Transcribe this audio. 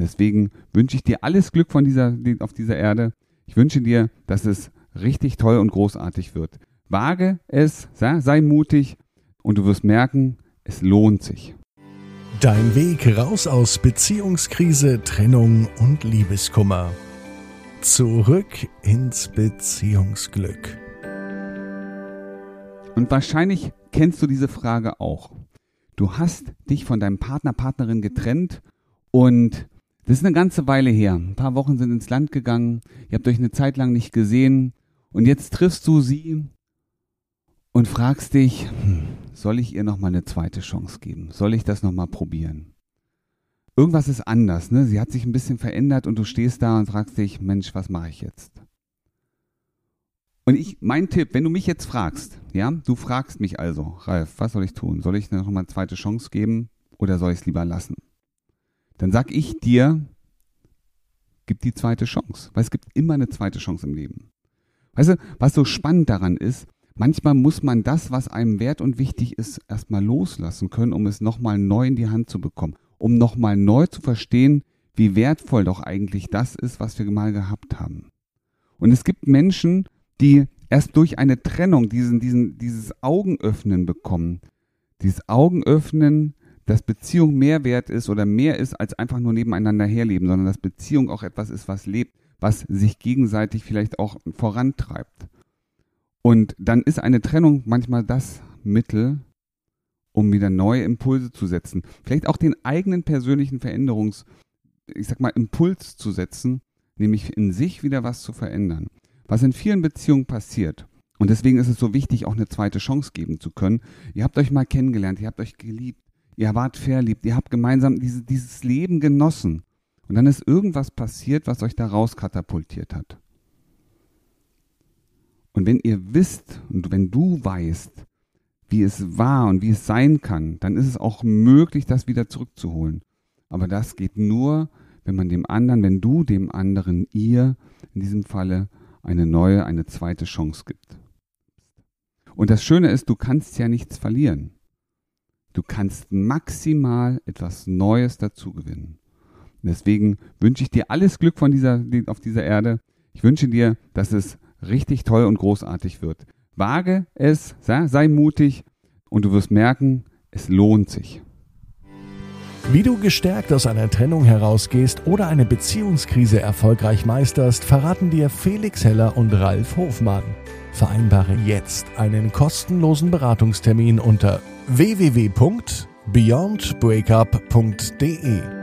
deswegen wünsche ich dir alles Glück von dieser, auf dieser Erde. Ich wünsche dir, dass es richtig toll und großartig wird. Wage es, sei, sei mutig und du wirst merken, es lohnt sich. Dein Weg raus aus Beziehungskrise, Trennung und Liebeskummer. Zurück ins Beziehungsglück. Und wahrscheinlich kennst du diese Frage auch. Du hast dich von deinem Partner, Partnerin getrennt und das ist eine ganze Weile her. Ein paar Wochen sind ins Land gegangen, ihr habt euch eine Zeit lang nicht gesehen und jetzt triffst du sie und fragst dich, hm, soll ich ihr nochmal eine zweite Chance geben? Soll ich das nochmal probieren? Irgendwas ist anders, ne? Sie hat sich ein bisschen verändert und du stehst da und fragst dich, Mensch, was mache ich jetzt? Und ich, mein Tipp, wenn du mich jetzt fragst, ja, du fragst mich also, Ralf, was soll ich tun? Soll ich nochmal eine zweite Chance geben oder soll ich es lieber lassen? Dann sag ich dir, gib die zweite Chance, weil es gibt immer eine zweite Chance im Leben. Weißt du, was so spannend daran ist, manchmal muss man das, was einem wert und wichtig ist, erstmal loslassen können, um es nochmal neu in die Hand zu bekommen, um nochmal neu zu verstehen, wie wertvoll doch eigentlich das ist, was wir mal gehabt haben. Und es gibt Menschen, die erst durch eine Trennung diesen, diesen, dieses Augenöffnen bekommen. Dieses Augenöffnen, dass Beziehung mehr wert ist oder mehr ist als einfach nur nebeneinander herleben, sondern dass Beziehung auch etwas ist, was lebt, was sich gegenseitig vielleicht auch vorantreibt. Und dann ist eine Trennung manchmal das Mittel, um wieder neue Impulse zu setzen. Vielleicht auch den eigenen persönlichen Veränderungs, ich sag mal, Impuls zu setzen, nämlich in sich wieder was zu verändern was in vielen Beziehungen passiert. Und deswegen ist es so wichtig, auch eine zweite Chance geben zu können. Ihr habt euch mal kennengelernt, ihr habt euch geliebt, ihr wart verliebt, ihr habt gemeinsam diese, dieses Leben genossen. Und dann ist irgendwas passiert, was euch da raus katapultiert hat. Und wenn ihr wisst und wenn du weißt, wie es war und wie es sein kann, dann ist es auch möglich, das wieder zurückzuholen. Aber das geht nur, wenn man dem anderen, wenn du dem anderen, ihr in diesem Falle eine neue, eine zweite Chance gibt. Und das Schöne ist, du kannst ja nichts verlieren. Du kannst maximal etwas Neues dazu gewinnen. deswegen wünsche ich dir alles Glück von dieser, auf dieser Erde. Ich wünsche dir, dass es richtig toll und großartig wird. Wage es, sei mutig und du wirst merken, es lohnt sich. Wie du gestärkt aus einer Trennung herausgehst oder eine Beziehungskrise erfolgreich meisterst, verraten dir Felix Heller und Ralf Hofmann. Vereinbare jetzt einen kostenlosen Beratungstermin unter www.beyondbreakup.de.